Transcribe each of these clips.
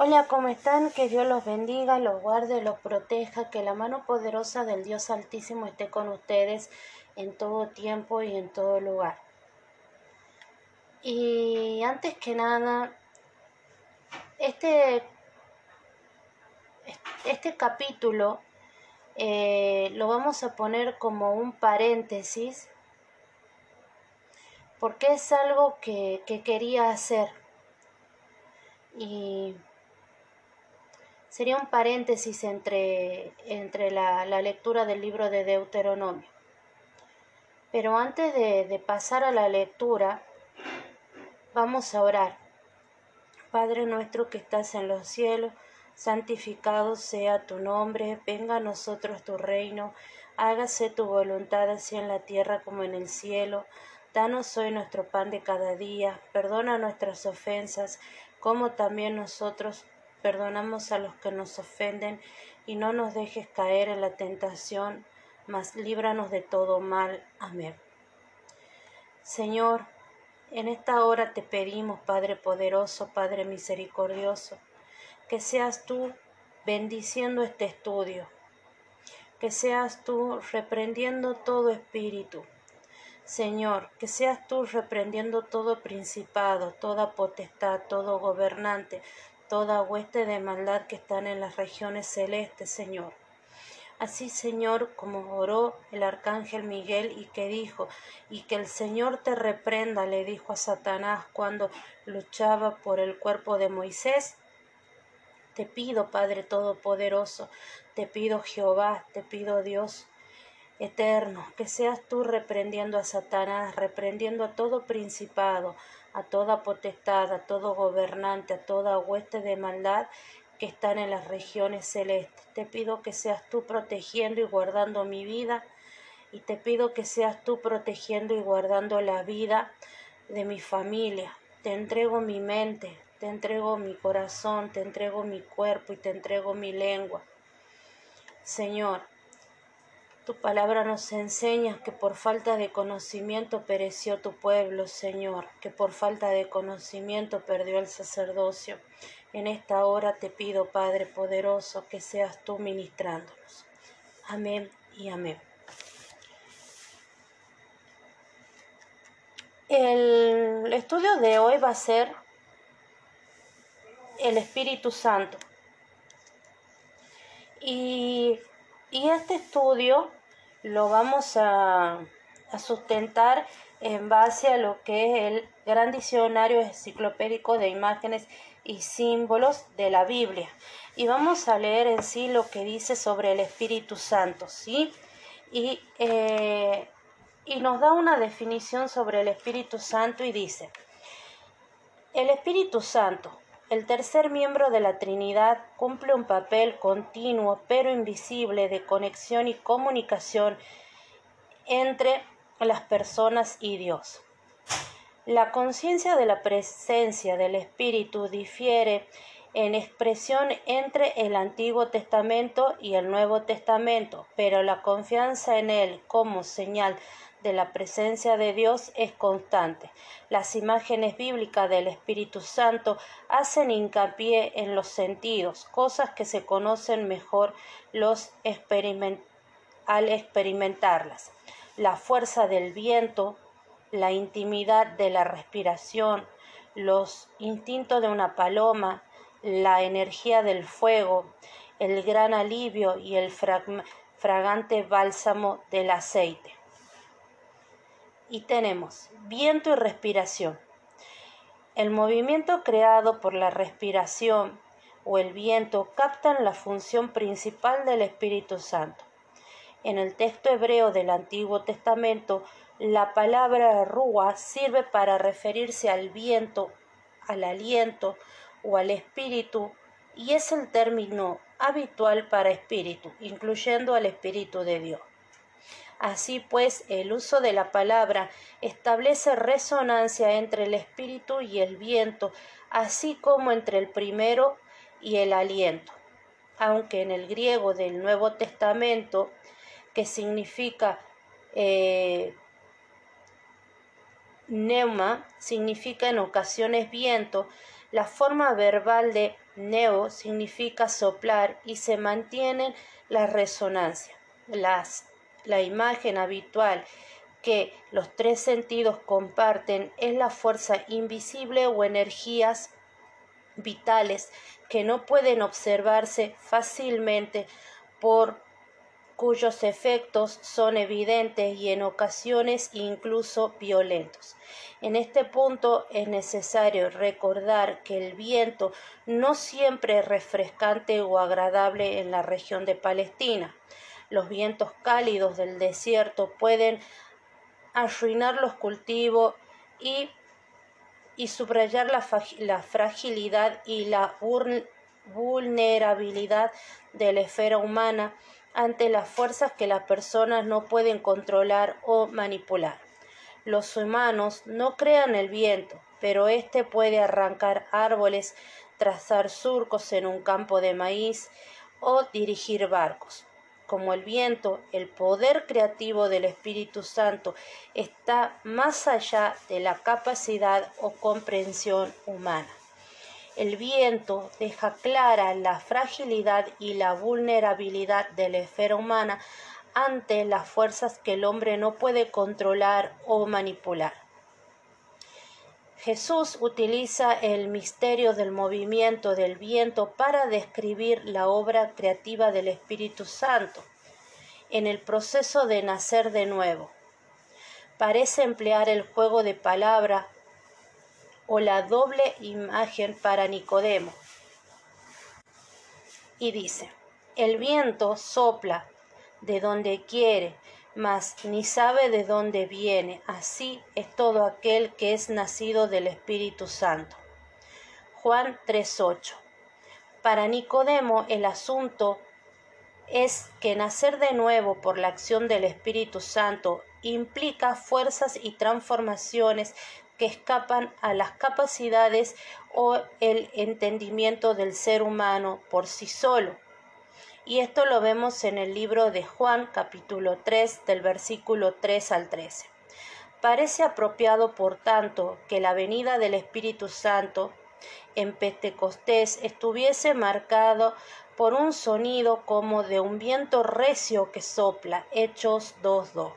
Hola, ¿cómo están? Que Dios los bendiga, los guarde, los proteja, que la mano poderosa del Dios Altísimo esté con ustedes en todo tiempo y en todo lugar. Y antes que nada, este, este capítulo eh, lo vamos a poner como un paréntesis porque es algo que, que quería hacer. Y sería un paréntesis entre, entre la, lectura del libro de Deuteronomio. Pero antes de, de pasar a la lectura, vamos a orar. Padre nuestro que estás en los cielos, santificado sea tu nombre, venga a nosotros tu reino, hágase tu voluntad así en la tierra como en el cielo. Danos hoy nuestro pan de cada día, perdona nuestras ofensas, como también nosotros perdonamos a los que nos ofenden, y no nos dejes caer en la tentación, mas líbranos de todo mal. Amén. Señor, en esta hora te pedimos, Padre poderoso, Padre misericordioso, que seas tú bendiciendo este estudio, que seas tú reprendiendo todo espíritu. Señor, que seas tú reprendiendo todo principado, toda potestad, todo gobernante, toda hueste de maldad que están en las regiones celestes, Señor. Así, Señor, como oró el arcángel Miguel y que dijo, y que el Señor te reprenda, le dijo a Satanás cuando luchaba por el cuerpo de Moisés, te pido, Padre Todopoderoso, te pido Jehová, te pido Dios eterno, que seas tú reprendiendo a Satanás, reprendiendo a todo principado, a toda potestad, a todo gobernante, a toda hueste de maldad que están en las regiones celestes. Te pido que seas tú protegiendo y guardando mi vida y te pido que seas tú protegiendo y guardando la vida de mi familia. Te entrego mi mente, te entrego mi corazón, te entrego mi cuerpo y te entrego mi lengua. Señor, tu palabra nos enseña que por falta de conocimiento pereció tu pueblo, Señor, que por falta de conocimiento perdió el sacerdocio. En esta hora te pido, Padre poderoso, que seas tú ministrándonos. Amén y amén. El estudio de hoy va a ser el Espíritu Santo. Y, este estudio lo vamos a, sustentar en base a lo que es el gran diccionario enciclopédico de imágenes y símbolos de la Biblia. Y vamos a leer en sí lo que dice sobre el Espíritu Santo, ¿sí? Y, eh, y nos da una definición sobre el Espíritu Santo y dice, el Espíritu Santo el tercer miembro de la Trinidad cumple un papel continuo pero invisible de conexión y comunicación entre las personas y Dios. La conciencia de la presencia del Espíritu difiere en expresión entre el Antiguo Testamento y el Nuevo Testamento, pero la confianza en él como señal de la presencia de Dios es constante. Las imágenes bíblicas del Espíritu Santo hacen hincapié en los sentidos, cosas que se conocen mejor los al experimentarlas. La fuerza del viento, la intimidad de la respiración, los instintos de una paloma, la energía del fuego, el gran alivio y el fragante bálsamo del aceite y tenemos viento y respiración. El movimiento creado por la respiración o el viento captan la función principal del Espíritu Santo. En el texto hebreo del Antiguo Testamento, la palabra rúa sirve para referirse al viento, al aliento o al espíritu y es el término habitual para espíritu, incluyendo al Espíritu de Dios. Así pues, el uso de la palabra establece resonancia entre el espíritu y el viento, así como entre el primero y el aliento. Aunque en el griego del Nuevo Testamento, que significa eh, neuma, significa en ocasiones viento, La forma verbal de neo significa soplar y se mantiene la resonancia. La imagen habitual que los tres sentidos comparten es la fuerza invisible o energías vitales que no pueden observarse fácilmente por cuyos efectos son evidentes y en ocasiones incluso violentos. En este punto es necesario recordar que el viento no siempre es refrescante o agradable en la región de Palestina. Los vientos cálidos del desierto pueden arruinar los cultivos y, y subrayar la, la fragilidad y la vulnerabilidad de la esfera humana ante las fuerzas que las personas no pueden controlar o manipular. Los humanos no crean el viento, pero éste puede arrancar árboles, trazar surcos en un campo de maíz o dirigir barcos. Como el viento, el poder creativo del Espíritu Santo está más allá de la capacidad o comprensión humana. El viento deja clara la fragilidad y la vulnerabilidad de la esfera humana ante las fuerzas que el hombre no puede controlar o manipular. Jesús utiliza el misterio del movimiento del viento para describir la obra creativa del Espíritu Santo en el proceso de nacer de nuevo. Parece emplear el juego de palabras o la doble imagen para Nicodemo. Y dice, el viento sopla de donde quiere, mas ni sabe de dónde viene. Así es todo aquel que es nacido del Espíritu Santo. Juan 3.8. Para Nicodemo el asunto es que nacer de nuevo por la acción del Espíritu Santo implica fuerzas y transformaciones que escapan a las capacidades o el entendimiento del ser humano por sí solo. Y esto lo vemos en el libro de Juan capítulo 3 del versículo 3 al 13. Parece apropiado, por tanto, que la venida del Espíritu Santo en Pentecostés estuviese marcado por un sonido como de un viento recio que sopla. Hechos 2.2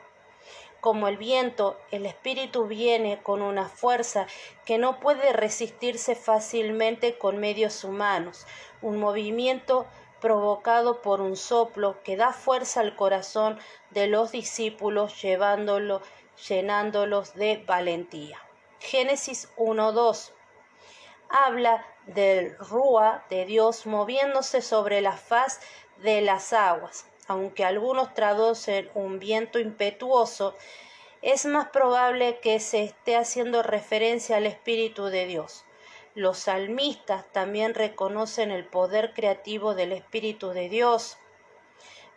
como el viento, el espíritu viene con una fuerza que no puede resistirse fácilmente con medios humanos, un movimiento provocado por un soplo que da fuerza al corazón de los discípulos llevándolo, llenándolos de valentía. Génesis 1.2 habla del Rúa de Dios moviéndose sobre la faz de las aguas aunque algunos traducen un viento impetuoso, es más probable que se esté haciendo referencia al Espíritu de Dios. Los salmistas también reconocen el poder creativo del Espíritu de Dios.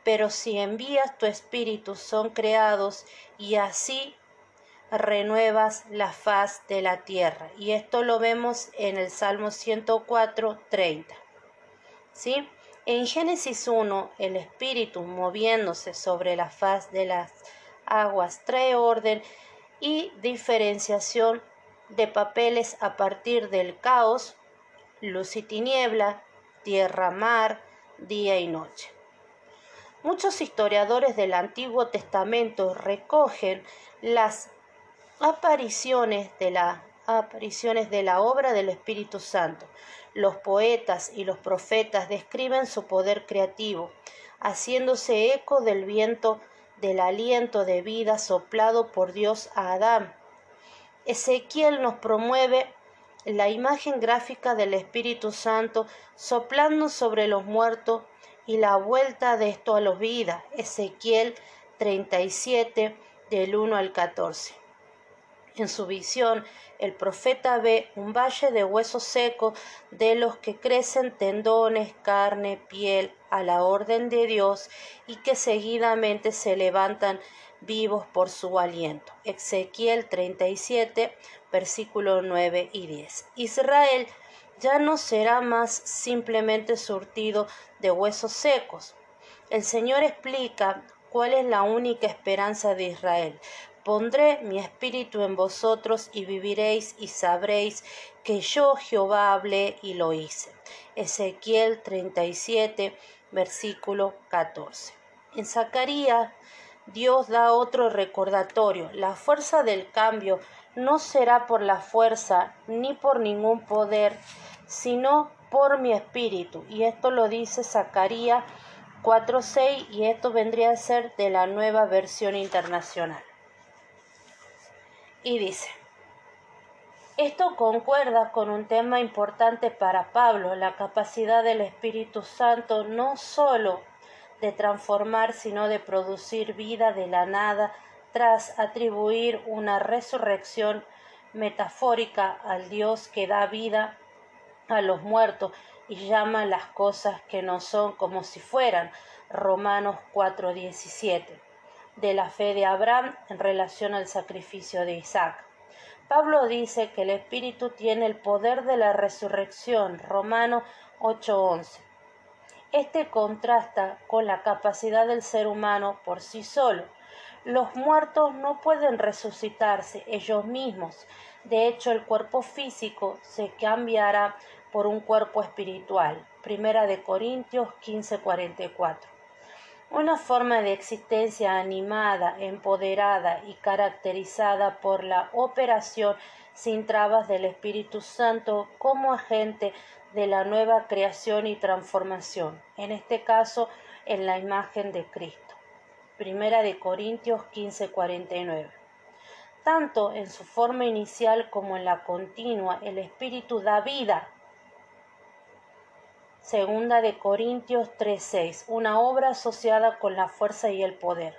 Pero si envías tu Espíritu son creados y así renuevas la faz de la tierra. Y esto lo vemos en el Salmo 104, 30. ¿Sí? En Génesis 1, el espíritu moviéndose sobre la faz de las aguas trae orden y diferenciación de papeles a partir del caos, luz y tiniebla, tierra, mar, día y noche. Muchos historiadores del Antiguo Testamento recogen las apariciones de la apariciones de la obra del Espíritu Santo. Los poetas y los profetas describen su poder creativo, haciéndose eco del viento del aliento de vida soplado por Dios a Adán. Ezequiel nos promueve la imagen gráfica del Espíritu Santo soplando sobre los muertos y la vuelta de esto a los vida. Ezequiel 37 del 1 al 14. En su visión, el profeta ve un valle de huesos secos de los que crecen tendones, carne, piel, a la orden de Dios y que seguidamente se levantan vivos por su aliento. Ezequiel 37, versículo 9 y 10. Israel ya no será más simplemente surtido de huesos secos. El Señor explica cuál es la única esperanza de Israel, pondré mi espíritu en vosotros y viviréis y sabréis que yo Jehová hablé y lo hice. Ezequiel 37, versículo 14. En Zacarías, Dios da otro recordatorio. La fuerza del cambio no será por la fuerza ni por ningún poder, sino por mi espíritu. Y esto lo dice Zacarías 4.6 y esto vendría a ser de la nueva versión internacional. Y dice, esto concuerda con un tema importante para Pablo, la capacidad del Espíritu Santo no sólo de transformar, sino de producir vida de la nada tras atribuir una resurrección metafórica al Dios que da vida a los muertos y llama las cosas que no son como si fueran. Romanos 4:17. De la fe de Abraham en relación al sacrificio de Isaac. Pablo dice que el Espíritu tiene el poder de la resurrección. Romanos 8:11. Este contrasta con la capacidad del ser humano por sí solo. Los muertos no pueden resucitarse ellos mismos. De hecho, el cuerpo físico se cambiará por un cuerpo espiritual. Primera de Corintios 15:44. Una forma de existencia animada, empoderada y caracterizada por la operación sin trabas del Espíritu Santo como agente de la nueva creación y transformación, en este caso en la imagen de Cristo. Primera de Corintios 15:49. Tanto en su forma inicial como en la continua, el Espíritu da vida Segunda de Corintios 3:6, una obra asociada con la fuerza y el poder.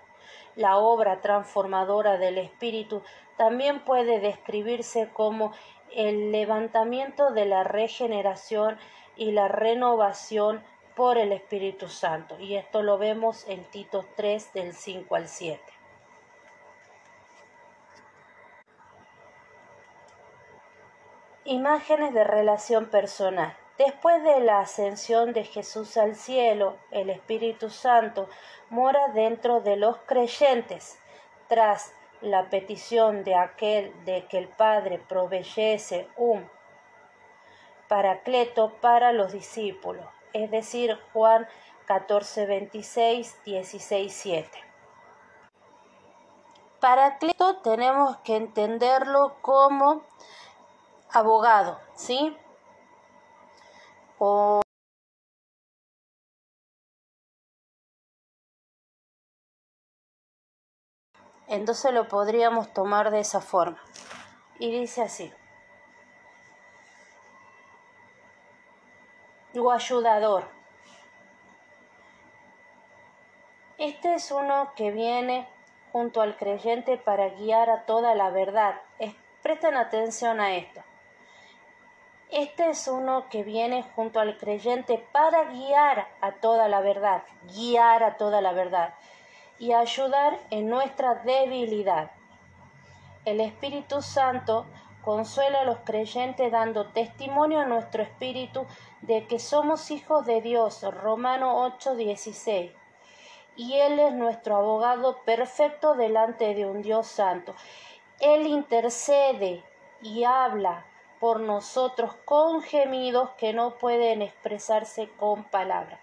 La obra transformadora del Espíritu también puede describirse como el levantamiento de la regeneración y la renovación por el Espíritu Santo. Y esto lo vemos en Tito 3 del 5 al 7. Imágenes de relación personal. Después de la ascensión de Jesús al cielo, el Espíritu Santo mora dentro de los creyentes. Tras la petición de aquel de que el Padre proveyese un paracleto para los discípulos, es decir, Juan 14, 26, 16, 7. Paracleto tenemos que entenderlo como abogado, ¿sí? Entonces lo podríamos tomar de esa forma. Y dice así. O ayudador. Este es uno que viene junto al creyente para guiar a toda la verdad. presten atención a esto. Este es uno que viene junto al creyente para guiar a toda la verdad, guiar a toda la verdad y ayudar en nuestra debilidad. El Espíritu Santo consuela a los creyentes dando testimonio a nuestro espíritu de que somos hijos de Dios, Romano 8:16. Y Él es nuestro abogado perfecto delante de un Dios santo. Él intercede y habla por nosotros con gemidos que no pueden expresarse con palabras.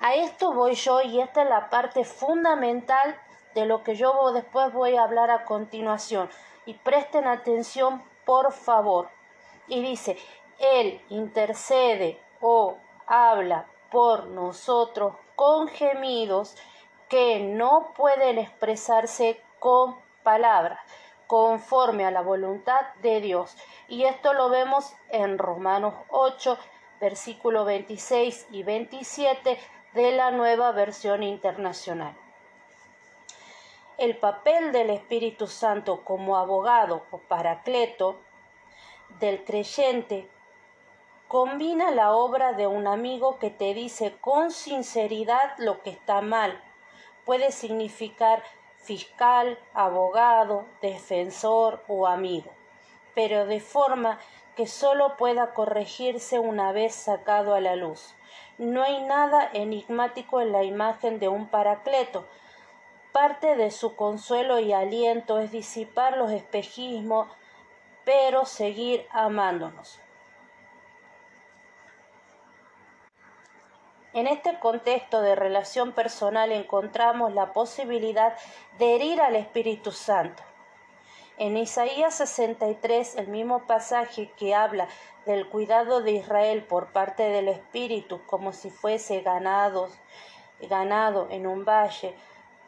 A esto voy yo y esta es la parte fundamental de lo que yo después voy a hablar a continuación. Y presten atención, por favor. Y dice, Él intercede o habla por nosotros con gemidos que no pueden expresarse con palabras conforme a la voluntad de Dios. Y esto lo vemos en Romanos 8, versículo 26 y 27 de la nueva versión internacional. El papel del Espíritu Santo como abogado o paracleto del creyente combina la obra de un amigo que te dice con sinceridad lo que está mal. Puede significar fiscal, abogado, defensor o amigo, pero de forma que sólo pueda corregirse una vez sacado a la luz. No hay nada enigmático en la imagen de un paracleto. Parte de su consuelo y aliento es disipar los espejismos, pero seguir amándonos. En este contexto de relación personal encontramos la posibilidad de herir al Espíritu Santo. En Isaías 63, el mismo pasaje que habla del cuidado de Israel por parte del Espíritu como si fuese ganado, en un valle,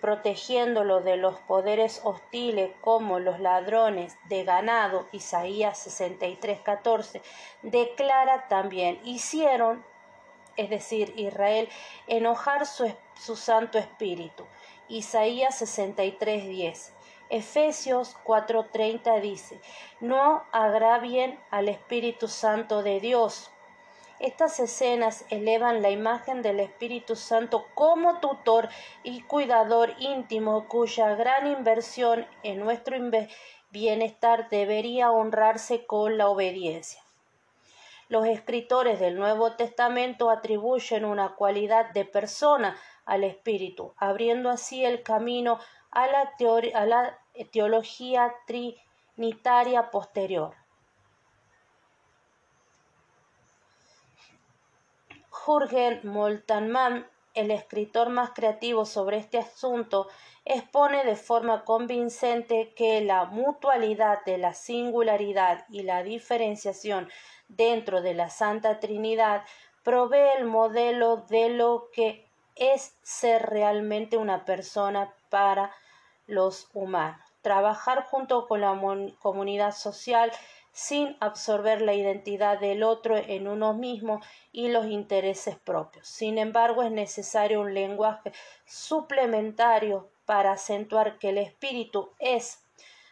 protegiéndolo de los poderes hostiles como los ladrones de ganado, Isaías 63, 14, declara también, hicieron es decir, Israel, enojar su, su Santo Espíritu. Isaías 63, 10. Efesios 4:30 dice, no agravien al Espíritu Santo de Dios. Estas escenas elevan la imagen del Espíritu Santo como tutor y cuidador íntimo cuya gran inversión en nuestro bienestar debería honrarse con la obediencia. Los escritores del Nuevo Testamento atribuyen una cualidad de persona al Espíritu, abriendo así el camino a la, teología trinitaria posterior. Jürgen Moltmann, el escritor más creativo sobre este asunto, expone de forma convincente que la mutualidad de la singularidad y la diferenciación dentro de la Santa Trinidad provee el modelo de lo que es ser realmente una persona para los humanos. Trabajar junto con la comunidad social sin absorber la identidad del otro en uno mismo y los intereses propios. Sin embargo, es necesario un lenguaje suplementario para acentuar que el espíritu es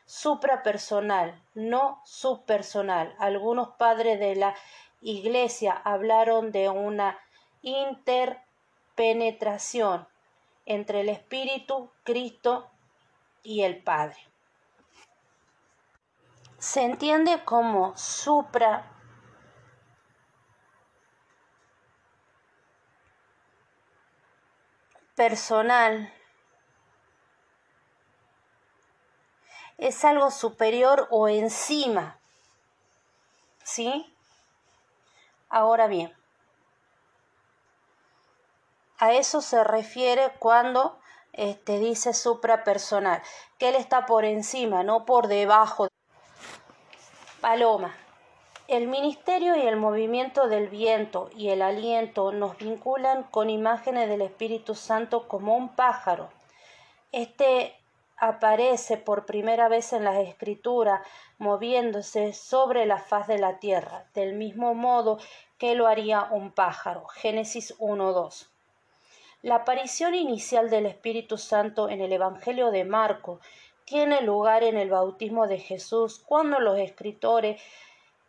suprapersonal, no subpersonal. Algunos padres de la Iglesia hablaron de una interpenetración entre el Espíritu, Cristo y el Padre. Se entiende como supra personal es algo superior o encima. ¿Sí? Ahora bien, a eso se refiere cuando este, dice suprapersonal, que él está por encima, no por debajo. Paloma. El ministerio y el movimiento del viento y el aliento nos vinculan con imágenes del Espíritu Santo como un pájaro. Este aparece por primera vez en las escrituras moviéndose sobre la faz de la tierra, del mismo modo que lo haría un pájaro. Génesis 1.2. La aparición inicial del Espíritu Santo en el Evangelio de Marco tiene lugar en el bautismo de Jesús, cuando los escritores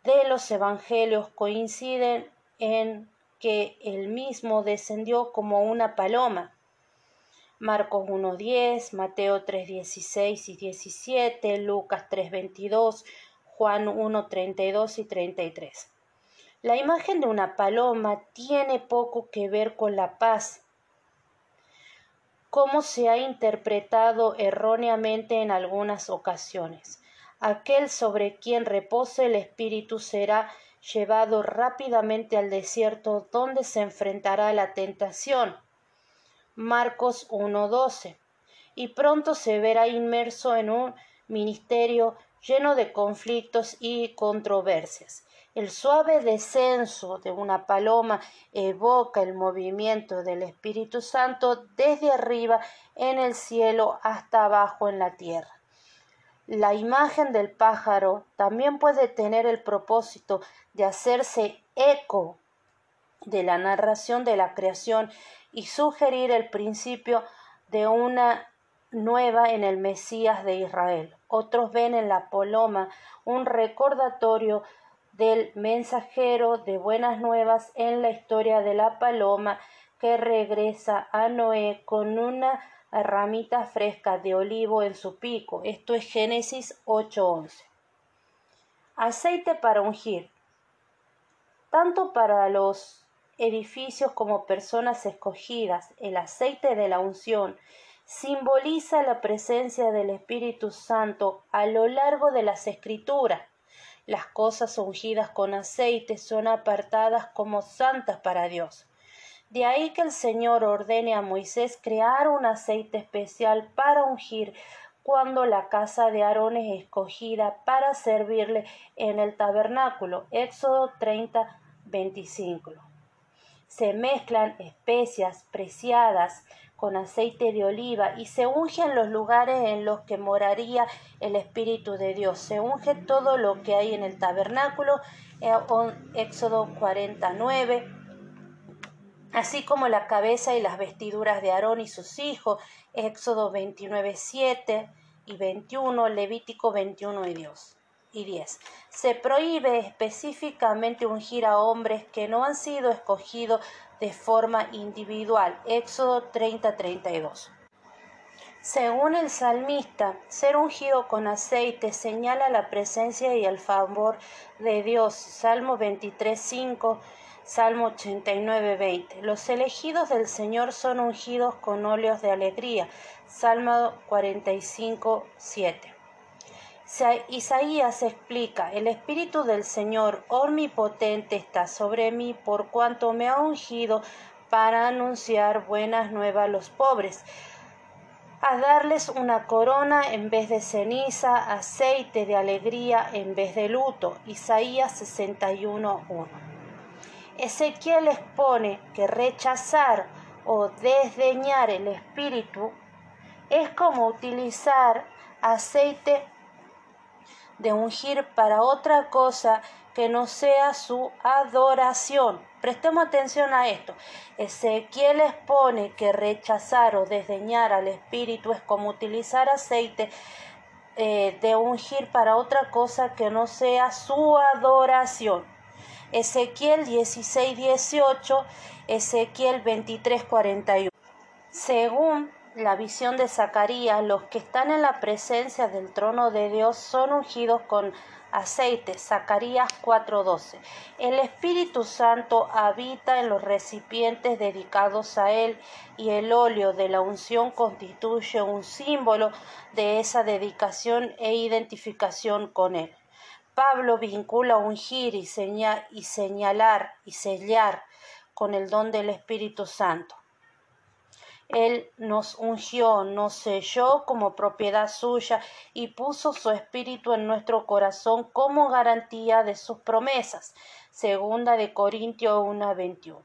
de los Evangelios coinciden en que el mismo descendió como una paloma. Marcos 1.10, Mateo 3.16 y 17, Lucas 3.22, Juan 1.32 y 33. La imagen de una paloma tiene poco que ver con la paz, como se ha interpretado erróneamente en algunas ocasiones. Aquel sobre quien repose el Espíritu será llevado rápidamente al desierto donde se enfrentará a la tentación Marcos 1.12, y pronto se verá inmerso en un ministerio lleno de conflictos y controversias. El suave descenso de una paloma evoca el movimiento del Espíritu Santo desde arriba en el cielo hasta abajo en la tierra. La imagen del pájaro también puede tener el propósito de hacerse eco de la narración de la creación y sugerir el principio de una nueva en el Mesías de Israel. Otros ven en la paloma un recordatorio del mensajero de buenas nuevas en la historia de la paloma que regresa a Noé con una ramita fresca de olivo en su pico. Esto es Génesis 8:11. Aceite para ungir. Tanto para los edificios como personas escogidas, el aceite de la unción simboliza la presencia del Espíritu Santo a lo largo de las escrituras. Las cosas ungidas con aceite son apartadas como santas para Dios. De ahí que el Señor ordene a Moisés crear un aceite especial para ungir cuando la casa de Aarón es escogida para servirle en el tabernáculo. Éxodo 30, 25. Se mezclan especias preciadas con aceite de oliva y se ungen los lugares en los que moraría el Espíritu de Dios. Se unge todo lo que hay en el tabernáculo, eh, Éxodo 49, así como la cabeza y las vestiduras de Aarón y sus hijos, Éxodo 29, 7 y 21, Levítico 21 y Dios. Y 10. Se prohíbe específicamente ungir a hombres que no han sido escogidos de forma individual. Éxodo 30-32. Según el salmista, ser ungido con aceite señala la presencia y el favor de Dios. Salmo 23.5, Salmo 89.20. Los elegidos del Señor son ungidos con óleos de alegría. Salmo 45.7. Isaías explica, el Espíritu del Señor omnipotente está sobre mí por cuanto me ha ungido para anunciar buenas nuevas a los pobres, a darles una corona en vez de ceniza, aceite de alegría en vez de luto. Isaías 61.1. Ezequiel expone que rechazar o desdeñar el Espíritu es como utilizar aceite de ungir para otra cosa que no sea su adoración. Prestemos atención a esto. Ezequiel expone que rechazar o desdeñar al Espíritu es como utilizar aceite eh, de ungir para otra cosa que no sea su adoración. Ezequiel 16, 18, Ezequiel 23, 41. Según la visión de Zacarías, los que están en la presencia del trono de Dios son ungidos con aceite. Zacarías 4:12. El Espíritu Santo habita en los recipientes dedicados a Él y el óleo de la unción constituye un símbolo de esa dedicación e identificación con Él. Pablo vincula ungir y, y señalar y sellar con el don del Espíritu Santo. Él nos ungió, nos selló como propiedad suya y puso su espíritu en nuestro corazón como garantía de sus promesas. Segunda de Corintios 1:21.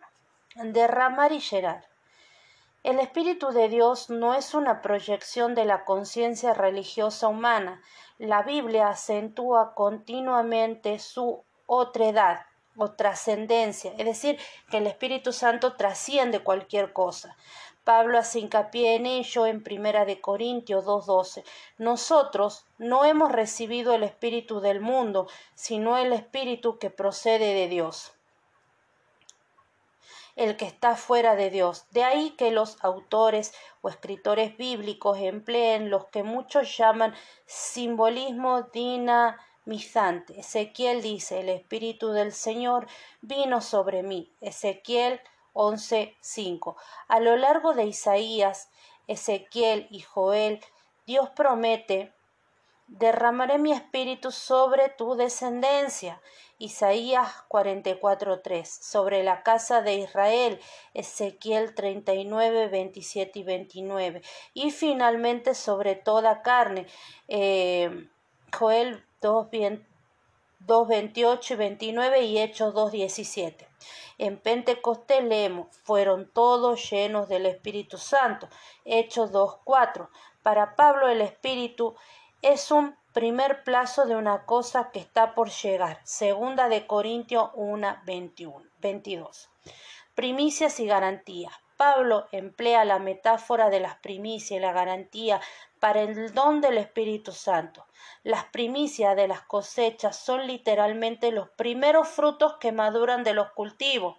Derramar y llenar. El Espíritu de Dios no es una proyección de la conciencia religiosa humana. La Biblia acentúa continuamente su otredad o trascendencia, es decir, que el Espíritu Santo trasciende cualquier cosa. Pablo hace hincapié en ello en Primera de Corintios 2:12. Nosotros no hemos recibido el espíritu del mundo, sino el espíritu que procede de Dios el que está fuera de Dios. De ahí que los autores o escritores bíblicos empleen los que muchos llaman simbolismo dinamizante. Ezequiel dice, el Espíritu del Señor vino sobre mí. Ezequiel 11:5. A lo largo de Isaías, Ezequiel y Joel, Dios promete derramaré mi espíritu sobre tu descendencia. Isaías 44:3, sobre la casa de Israel, Ezequiel 39, 27 y 29, y finalmente sobre toda carne, eh, Joel 2, 2.28 y 29 y Hechos 2.17. En Pentecostés leemos, fueron todos llenos del Espíritu Santo. Hechos 2.4. Para Pablo el Espíritu es un primer plazo de una cosa que está por llegar. Segunda de Corintios 1.21. 22. Primicias y garantías. Pablo emplea la metáfora de las primicias y la garantía para el don del Espíritu Santo. Las primicias de las cosechas son literalmente los primeros frutos que maduran de los cultivos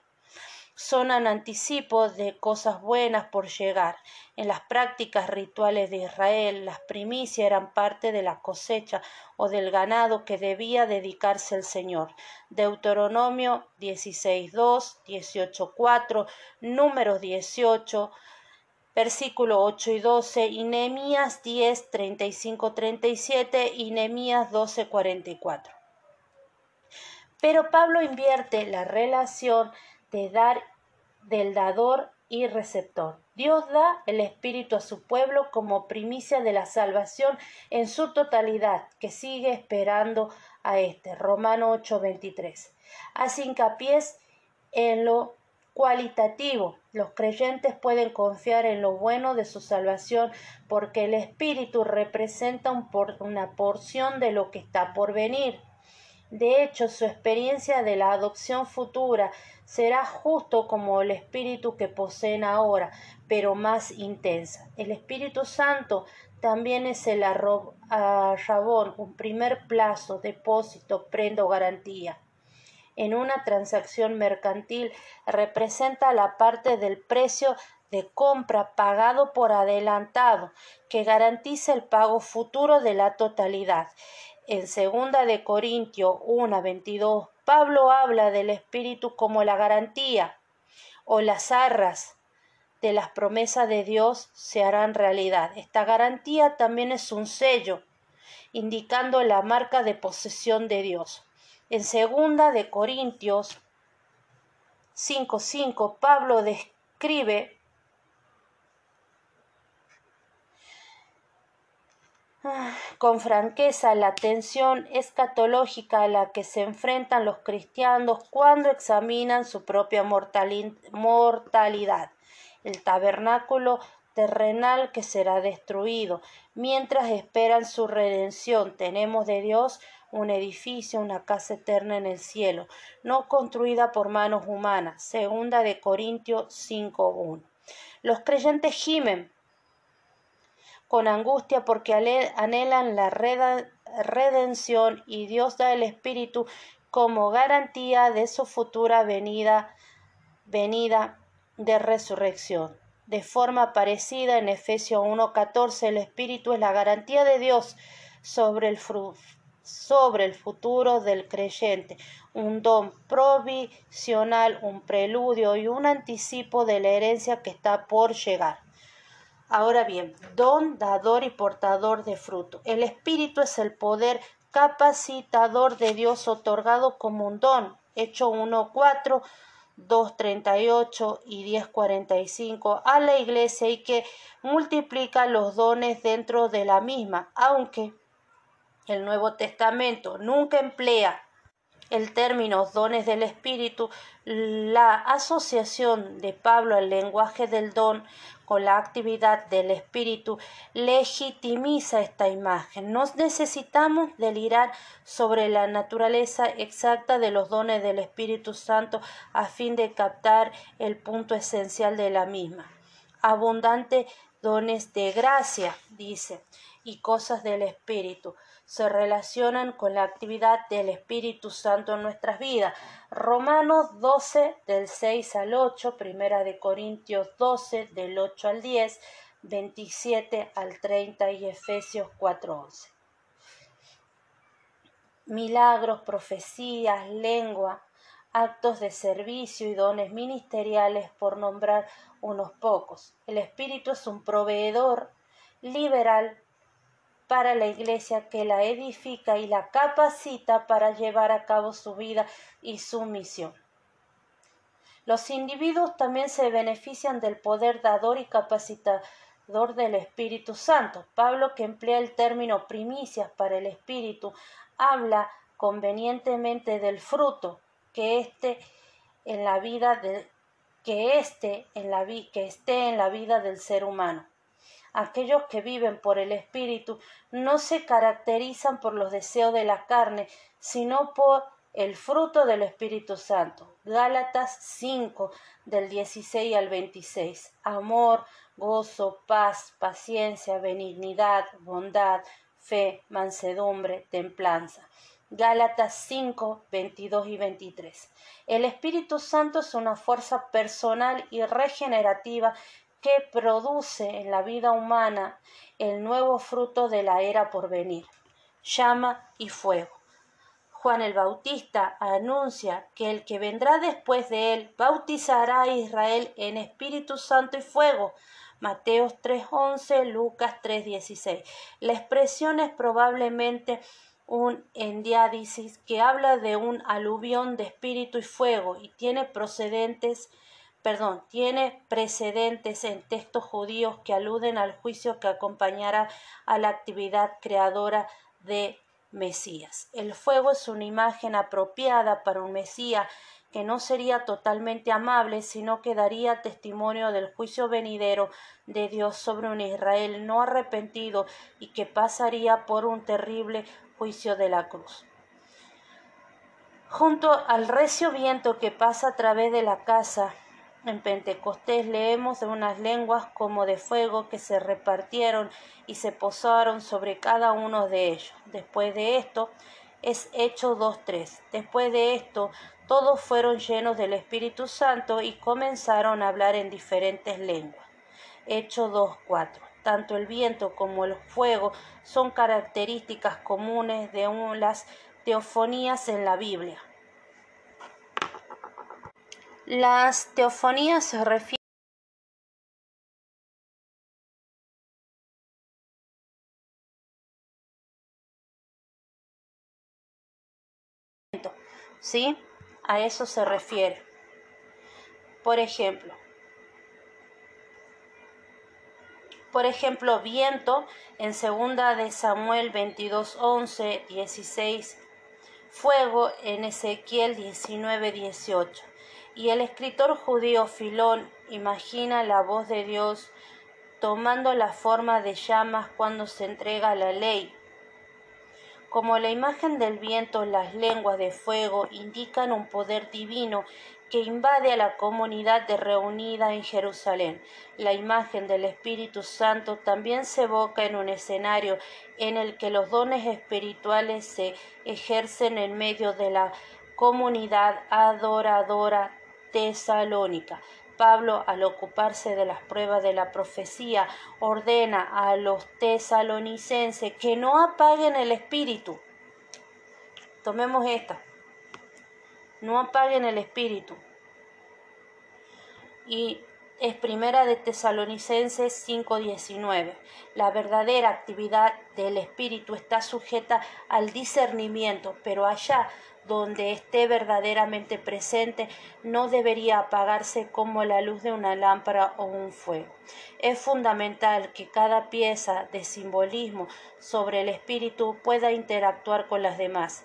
son an anticipo de cosas buenas por llegar. En las prácticas rituales de Israel, las primicias eran parte de la cosecha o del ganado que debía dedicarse el Señor. Deuteronomio 16.2, 18.4, Números 18, versículo 8 y 12, y Nehemías 10, 35, 37 y Nehemías 12, 44. Pero Pablo invierte la relación de dar del dador y receptor. Dios da el Espíritu a su pueblo como primicia de la salvación en su totalidad, que sigue esperando a este. Romano 8:23. Hace hincapié en lo cualitativo. Los creyentes pueden confiar en lo bueno de su salvación porque el Espíritu representa una porción de lo que está por venir. De hecho, su experiencia de la adopción futura será justo como el espíritu que poseen ahora, pero más intensa. El Espíritu Santo también es el arrabón, un primer plazo, depósito, prenda o garantía. En una transacción mercantil representa la parte del precio de compra pagado por adelantado, que garantiza el pago futuro de la totalidad. En segunda de Corintios 1, 22, Pablo habla del Espíritu como la garantía o las arras de las promesas de Dios se harán realidad. Esta garantía también es un sello indicando la marca de posesión de Dios. En segunda de Corintios 5:5 Pablo describe con franqueza la tensión escatológica a la que se enfrentan los cristianos cuando examinan su propia mortalidad, el tabernáculo terrenal que será destruido, mientras esperan su redención. Tenemos de Dios un edificio, una casa eterna en el cielo, no construida por manos humanas. Segunda de Corintios 5.1. Los creyentes gimen con angustia porque anhelan la redención y Dios da el Espíritu como garantía de su futura venida, venida de resurrección. De forma parecida en Efesios 1.14 el Espíritu es la garantía de Dios sobre el, sobre el futuro del creyente, un don provisional, un preludio y un anticipo de la herencia que está por llegar. Ahora bien, don, dador y portador de fruto. El Espíritu es el poder capacitador de Dios otorgado como un don. Hecho 1.4, 2.38 y 10.45 a la iglesia y que multiplica los dones dentro de la misma, aunque el Nuevo Testamento nunca emplea el término dones del Espíritu, la asociación de Pablo al lenguaje del don con la actividad del Espíritu legitimiza esta imagen. Nos necesitamos delirar sobre la naturaleza exacta de los dones del Espíritu Santo a fin de captar el punto esencial de la misma. Abundante dones de gracia, dice, y cosas del Espíritu se relacionan con la actividad del Espíritu Santo en nuestras vidas. Romanos 12 del 6 al 8, Primera de Corintios 12 del 8 al 10, 27 al 30 y Efesios 4 11. Milagros, profecías, lengua, actos de servicio y dones ministeriales por nombrar unos pocos. El Espíritu es un proveedor liberal para la iglesia que la edifica y la capacita para llevar a cabo su vida y su misión. Los individuos también se benefician del poder dador y capacitador del Espíritu Santo. Pablo, que emplea el término primicias para el Espíritu, habla convenientemente del fruto que esté en la vida que esté en la que esté en la vida del ser humano aquellos que viven por el Espíritu no se caracterizan por los deseos de la carne, sino por el fruto del Espíritu Santo. Gálatas 5 del 16 al 26. Amor, gozo, paz, paciencia, benignidad, bondad, fe, mansedumbre, templanza. Gálatas 5, 22 y 23. El Espíritu Santo es una fuerza personal y regenerativa que produce en la vida humana el nuevo fruto de la era por venir, llama y fuego. Juan el Bautista anuncia que el que vendrá después de él bautizará a Israel en Espíritu Santo y fuego. Mateos 3.11, Lucas 3.16. La expresión es probablemente un endiádisis que habla de un aluvión de espíritu y fuego y tiene procedentes perdón, tiene precedentes en textos judíos que aluden al juicio que acompañará a la actividad creadora de Mesías. El fuego es una imagen apropiada para un Mesías que no sería totalmente amable, sino que daría testimonio del juicio venidero de Dios sobre un Israel no arrepentido y que pasaría por un terrible juicio de la cruz. Junto al recio viento que pasa a través de la casa, en Pentecostés leemos de unas lenguas como de fuego que se repartieron y se posaron sobre cada uno de ellos. Después de esto, es Hecho 2.3. Después de esto, todos fueron llenos del Espíritu Santo y comenzaron a hablar en diferentes lenguas. Hecho 2.4. Tanto el viento como el fuego son características comunes de las teofonías en la Biblia. Las teofonías se refieren ¿sí? A eso se refiere. Por ejemplo, por ejemplo, viento en segunda de Samuel 22, 11, 16, fuego en Ezequiel 19, 18. Y el escritor judío Filón imagina la voz de Dios tomando la forma de llamas cuando se entrega la ley. Como la imagen del viento, las lenguas de fuego indican un poder divino que invade a la comunidad de reunida en Jerusalén. La imagen del Espíritu Santo también se evoca en un escenario en el que los dones espirituales se ejercen en medio de la comunidad adoradora tesalónica. Pablo, al ocuparse de las pruebas de la profecía, ordena a los tesalonicenses que no apaguen el espíritu. Tomemos esta. No apaguen el espíritu. Y es primera de Tesalonicenses 5:19. La verdadera actividad del espíritu está sujeta al discernimiento, pero allá donde esté verdaderamente presente no debería apagarse como la luz de una lámpara o un fuego. Es fundamental que cada pieza de simbolismo sobre el espíritu pueda interactuar con las demás.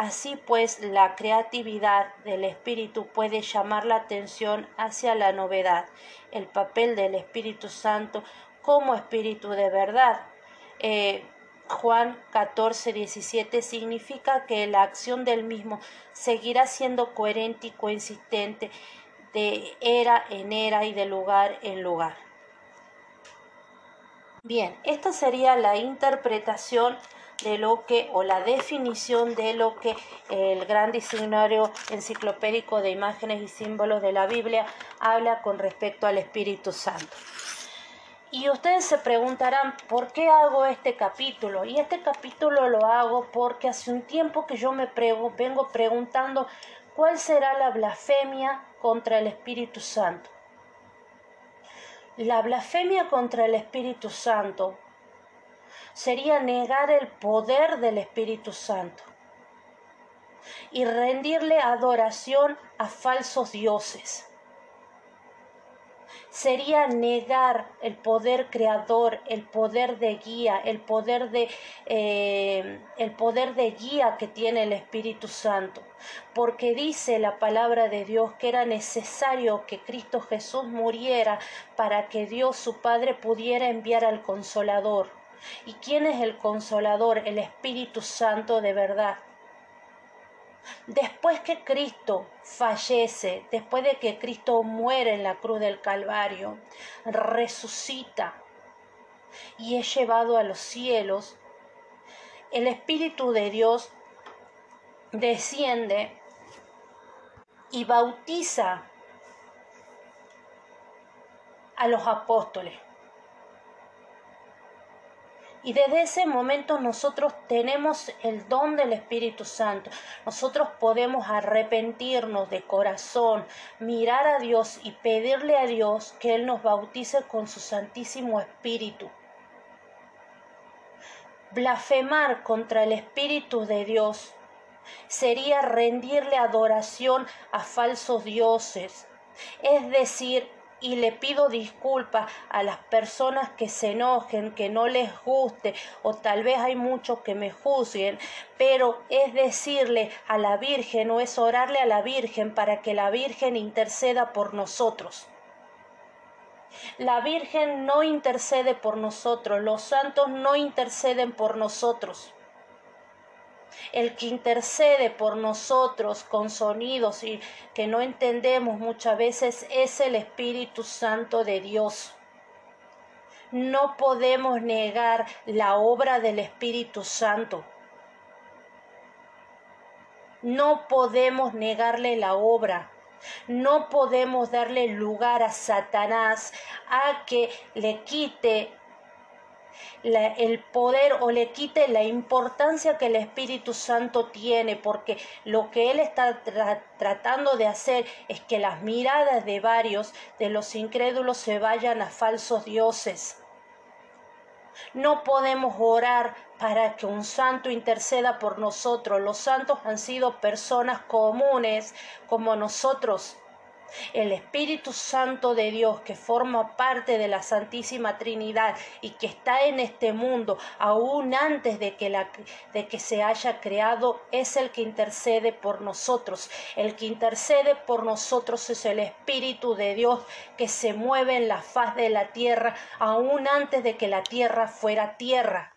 Así pues, la creatividad del espíritu puede llamar la atención hacia la novedad, el papel del Espíritu Santo como espíritu de verdad. Eh, Juan 14, 17 significa que la acción del mismo seguirá siendo coherente y coexistente de era en era y de lugar en lugar. Bien, esta sería la interpretación de lo que o la definición de lo que el gran diccionario enciclopédico de imágenes y símbolos de la Biblia habla con respecto al Espíritu Santo. Y ustedes se preguntarán, ¿por qué hago este capítulo? Y este capítulo lo hago porque hace un tiempo que yo me vengo preguntando cuál será la blasfemia contra el Espíritu Santo. La blasfemia contra el Espíritu Santo sería negar el poder del Espíritu Santo y rendirle adoración a falsos dioses sería negar el poder creador, el poder de guía, el poder de, eh, el poder de guía que tiene el Espíritu Santo. Porque dice la palabra de Dios que era necesario que Cristo Jesús muriera para que Dios su Padre pudiera enviar al Consolador. ¿Y quién es el Consolador? El Espíritu Santo de verdad. Después que Cristo fallece, después de que Cristo muere en la cruz del Calvario, resucita y es llevado a los cielos, el Espíritu de Dios desciende y bautiza a los apóstoles. Y desde ese momento nosotros tenemos el don del Espíritu Santo. Nosotros podemos arrepentirnos de corazón, mirar a Dios y pedirle a Dios que Él nos bautice con su Santísimo Espíritu. Blasfemar contra el Espíritu de Dios sería rendirle adoración a falsos dioses, es decir, y le pido disculpas a las personas que se enojen, que no les guste o tal vez hay muchos que me juzguen, pero es decirle a la Virgen o es orarle a la Virgen para que la Virgen interceda por nosotros. La Virgen no intercede por nosotros, los santos no interceden por nosotros. El que intercede por nosotros con sonidos y que no entendemos muchas veces es el Espíritu Santo de Dios. No podemos negar la obra del Espíritu Santo. No podemos negarle la obra. No podemos darle lugar a Satanás a que le quite el poder o le quite la importancia que el Espíritu Santo tiene, porque lo que Él está tratando de hacer es que las miradas de varios de los incrédulos se vayan a falsos dioses. No podemos orar para que un santo interceda por nosotros. Los santos han sido personas comunes como nosotros el Espíritu Santo de Dios que forma parte de la Santísima Trinidad y que está en este mundo aún antes de que, se haya creado es el que intercede por nosotros. El que intercede por nosotros es el Espíritu de Dios que se mueve en la faz de la tierra aún antes de que la tierra fuera tierra.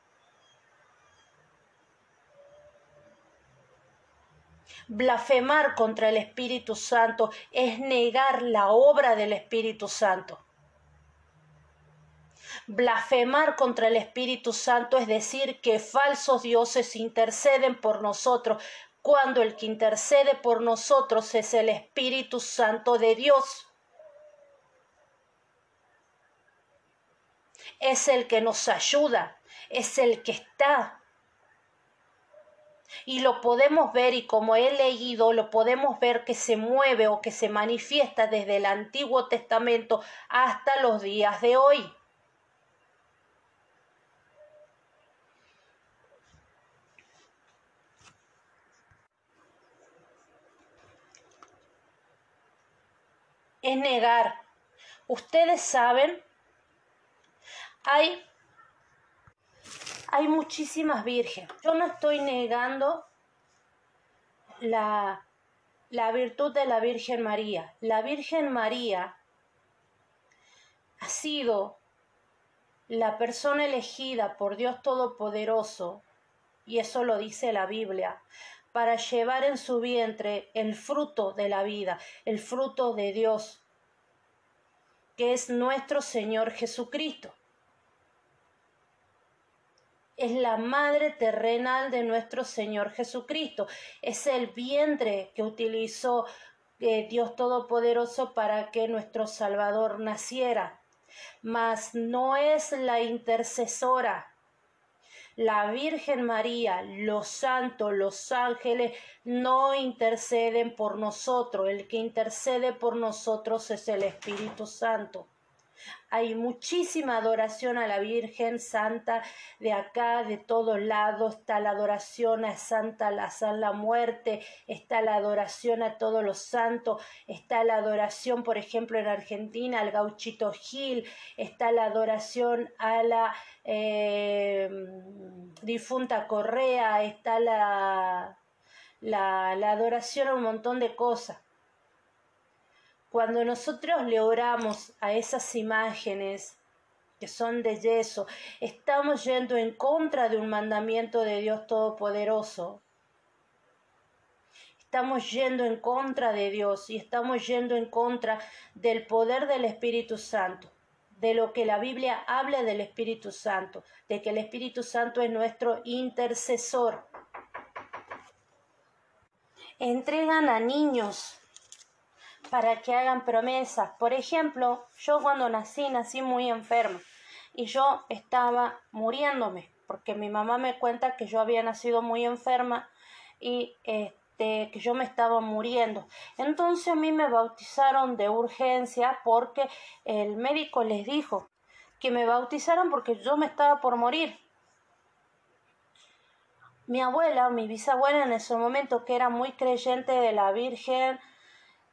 Blasfemar contra el Espíritu Santo es negar la obra del Espíritu Santo. Blasfemar contra el Espíritu Santo es decir que falsos dioses interceden por nosotros cuando el que intercede por nosotros es el Espíritu Santo de Dios. Es el que nos ayuda, es el que está y lo podemos ver y como he leído lo podemos ver que se mueve o que se manifiesta desde el Antiguo Testamento hasta los días de hoy. Es negar. Ustedes saben, hay hay muchísimas vírgenes. Yo no estoy negando la, la virtud de la Virgen María. La Virgen María ha sido la persona elegida por Dios Todopoderoso, y eso lo dice la Biblia, para llevar en su vientre el fruto de la vida, el fruto de Dios, que es nuestro Señor Jesucristo es la madre terrenal de nuestro Señor Jesucristo. Es el vientre que utilizó eh, Dios Todopoderoso para que nuestro Salvador naciera. Mas no es la intercesora. La Virgen María, los santos, los ángeles no interceden por nosotros. El que intercede por nosotros es el Espíritu Santo. Hay muchísima adoración a la Virgen Santa de acá, de todos lados. Está la adoración a Santa la San la Muerte, está la adoración a todos los santos, está la adoración, por ejemplo, en Argentina al gauchito Gil, está la adoración a la eh, difunta Correa, está la, la, la adoración a un montón de cosas. Cuando nosotros le oramos a esas imágenes que son de yeso, estamos yendo en contra de un mandamiento de Dios Todopoderoso. Estamos yendo en contra de Dios y estamos yendo en contra del poder del Espíritu Santo, de lo que la Biblia habla del Espíritu Santo, de que el Espíritu Santo es nuestro intercesor. Entregan a niños para que hagan promesas. Por ejemplo, yo cuando nací, nací muy enferma. y yo estaba muriéndome, porque mi mamá me cuenta que yo había nacido muy enferma y este, que yo me estaba muriendo. Entonces a mí me bautizaron de urgencia porque el médico les dijo que me bautizaran porque yo me estaba por morir. Mi abuela, mi bisabuela en ese momento, que era muy creyente de la Virgen,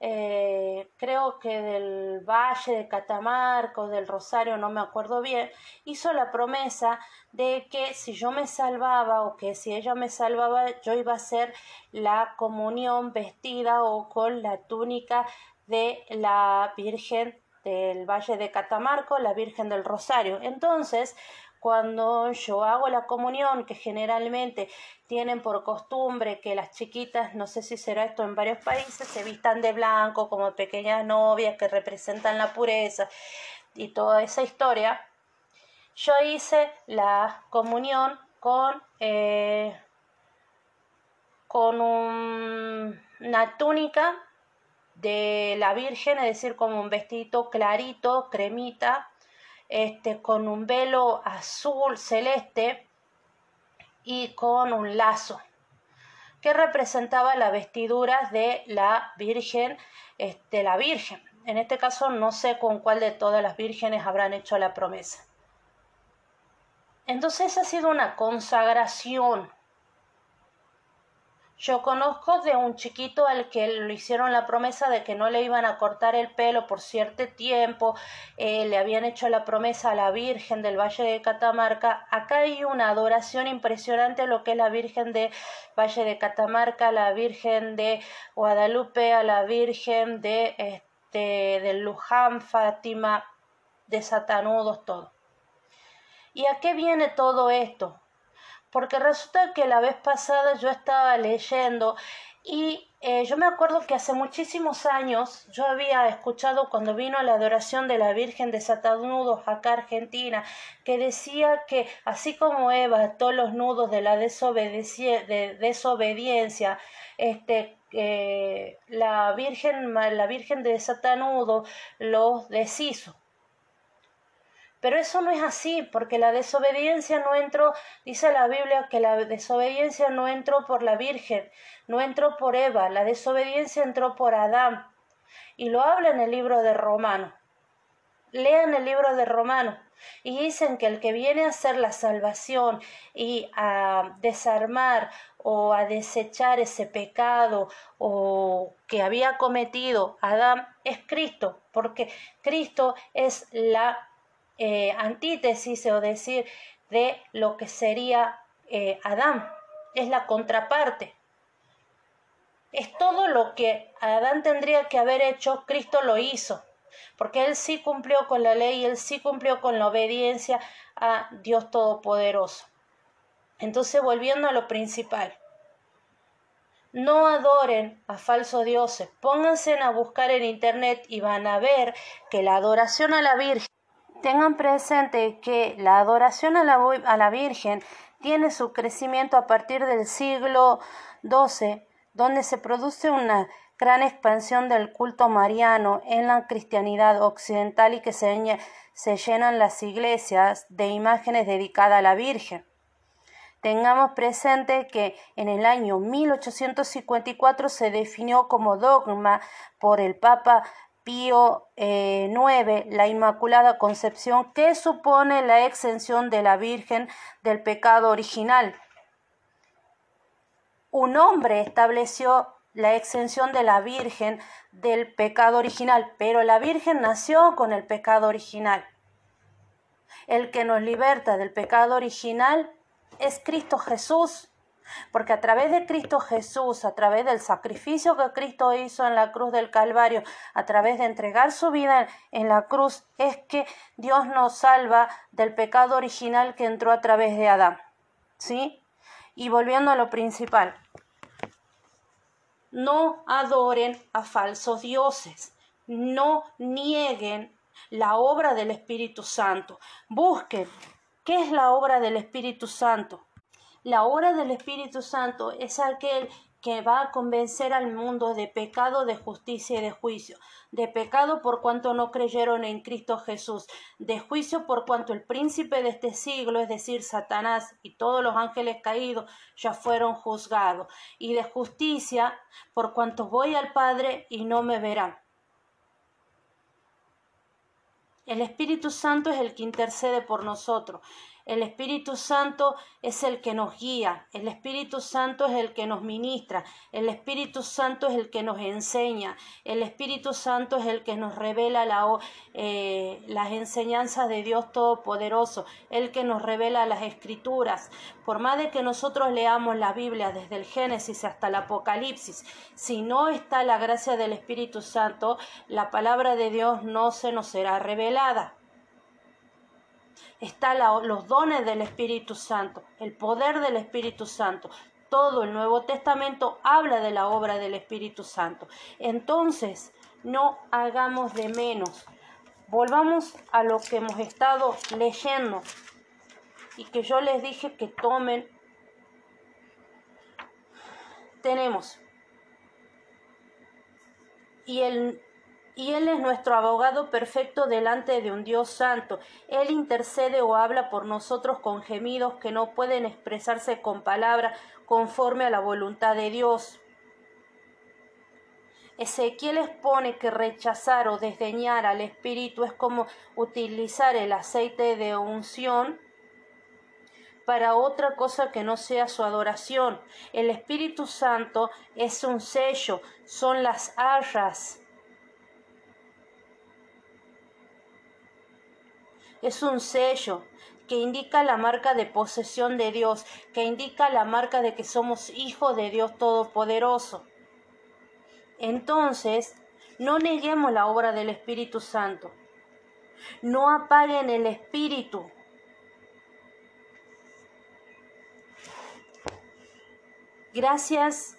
eh, creo que del Valle de Catamarca o del Rosario, no me acuerdo bien, hizo la promesa de que si yo me salvaba o que si ella me salvaba, yo iba a hacer la comunión vestida o con la túnica de la Virgen del Valle de Catamarca, la Virgen del Rosario. Entonces, cuando yo hago la comunión, que generalmente tienen por costumbre que las chiquitas, no sé si será esto en varios países, se vistan de blanco como pequeñas novias que representan la pureza y toda esa historia, yo hice la comunión con, eh, con una túnica de la Virgen, es decir, como un vestido clarito, cremita, este, con un velo azul celeste y con un lazo que representaba la vestidura de la Virgen, este, la Virgen. En este caso no sé con cuál de todas las vírgenes habrán hecho la promesa. Entonces ha sido una consagración yo conozco de un chiquito al que le hicieron la promesa de que no le iban a cortar el pelo por cierto tiempo, eh, le habían hecho la promesa a la Virgen del Valle de Catamarca. Acá hay una adoración impresionante a lo que es la Virgen de Valle de Catamarca, la Virgen de Guadalupe, a la Virgen de, este, de Luján, Fátima, de Satanudos, todo. ¿Y a qué viene todo esto? Porque resulta que la vez pasada yo estaba leyendo y eh, yo me acuerdo que hace muchísimos años yo había escuchado cuando vino la adoración de la Virgen de Satanudos acá Argentina, que decía que así como Eva ató los nudos de la de desobediencia, este, eh, la Virgen, la Virgen de Satanudo los deshizo. Pero eso no es así, porque la desobediencia no entró, dice la Biblia que la desobediencia no entró por la Virgen, no entró por Eva, la desobediencia entró por Adán. Y lo habla en el libro de Romano. Lean el libro de Romano y dicen que el que viene a hacer la salvación y a desarmar o a desechar ese pecado o que había cometido Adán es Cristo, porque Cristo es la eh, antítesis o decir de lo que sería eh, Adán. Es la contraparte. Es todo lo que Adán tendría que haber hecho, Cristo lo hizo, porque él sí cumplió con la ley, él sí cumplió con la obediencia a Dios Todopoderoso. Entonces, volviendo a lo principal, no adoren a falsos dioses, pónganse a buscar en internet y van a ver que la adoración a la Virgen Tengan presente que la adoración a la, Virgen tiene su crecimiento a partir del siglo XII, donde se produce una gran expansión del culto mariano en la cristianidad occidental y que se, se llenan las iglesias de imágenes dedicadas a la Virgen. Tengamos presente que en el año 1854 se definió como dogma por el Papa Pío eh, la Inmaculada Concepción, que supone la exención de la Virgen del pecado original. Un hombre estableció la exención de la Virgen del pecado original, pero la Virgen nació con el pecado original. El que nos liberta del pecado original es Cristo Jesús. Porque a través de Cristo Jesús, a través del sacrificio que Cristo hizo en la cruz del Calvario, a través de entregar su vida en la cruz, es que Dios nos salva del pecado original que entró a través de Adán. ¿Sí? Y volviendo a lo principal, no adoren a falsos dioses, no nieguen la obra del Espíritu Santo. Busquen qué es la obra del Espíritu Santo. La obra del Espíritu Santo es aquel que va a convencer al mundo de pecado, de justicia y de juicio. De pecado por cuanto no creyeron en Cristo Jesús. De juicio por cuanto el príncipe de este siglo, es decir, Satanás y todos los ángeles caídos, ya fueron juzgados. Y de justicia por cuanto voy al Padre y no me verán. El Espíritu Santo es el que intercede por nosotros. El Espíritu Santo es el que nos guía, el Espíritu Santo es el que nos ministra, el Espíritu Santo es el que nos enseña, el Espíritu Santo es el que nos revela eh, las enseñanzas de Dios Todopoderoso, el que nos revela las escrituras. Por más de que nosotros leamos la Biblia desde el Génesis hasta el Apocalipsis, si no está la gracia del Espíritu Santo, la palabra de Dios no se nos será revelada están los dones del Espíritu Santo, el poder del Espíritu Santo. Todo el Nuevo Testamento habla de la obra del Espíritu Santo. Entonces, no hagamos de menos. Volvamos a lo que hemos estado leyendo y que yo les dije que tomen. Tenemos. Y el y Él es nuestro abogado perfecto delante de un Dios santo. Él intercede o habla por nosotros con gemidos que no pueden expresarse con palabras conforme a la voluntad de Dios. Ezequiel expone que rechazar o desdeñar al Espíritu es como utilizar el aceite de unción para otra cosa que no sea su adoración. El Espíritu Santo es un sello, son las arras es un sello que indica la marca de posesión de Dios, que indica la marca de que somos hijos de Dios Todopoderoso. Entonces, no neguemos la obra del Espíritu Santo. No apaguen el Espíritu. Gracias,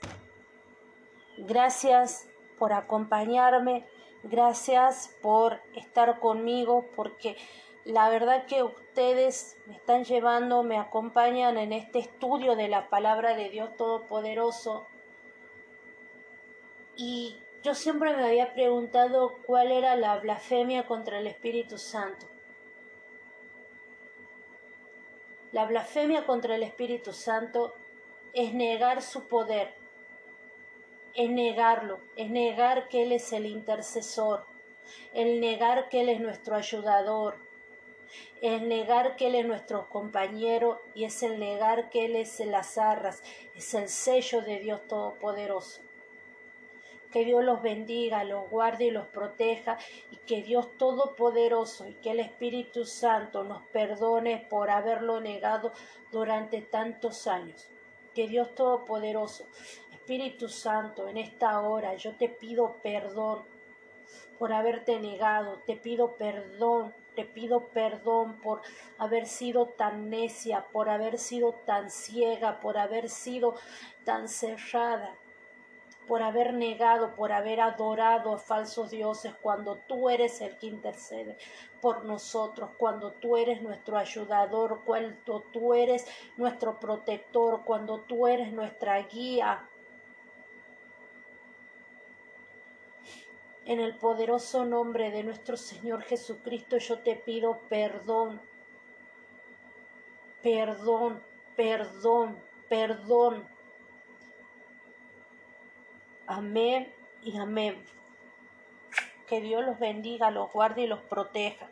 gracias por acompañarme, gracias por estar conmigo, porque la verdad que ustedes me están llevando, me acompañan en este estudio de la palabra de Dios Todopoderoso. Y yo siempre me había preguntado cuál era la blasfemia contra el Espíritu Santo. La blasfemia contra el Espíritu Santo es negar su poder, es negarlo, es negar que Él es el intercesor, el negar que Él es nuestro ayudador, es negar que Él es nuestro compañero y es el negar que Él es las arras, es el sello de Dios Todopoderoso. Que Dios los bendiga, los guarde y los proteja y que Dios Todopoderoso y que el Espíritu Santo nos perdone por haberlo negado durante tantos años. Que Dios Todopoderoso, Espíritu Santo, en esta hora yo te pido perdón por haberte negado, te pido perdón te pido perdón por haber sido tan necia, por haber sido tan ciega, por haber sido tan cerrada, por haber negado, por haber adorado a falsos dioses cuando tú eres el que intercede por nosotros, cuando tú eres nuestro ayudador, cuando tú eres nuestro protector, cuando tú eres nuestra guía. En el poderoso nombre de nuestro Señor Jesucristo yo te pido perdón, perdón, perdón, perdón. Amén y amén. Que Dios los bendiga, los guarde y los proteja.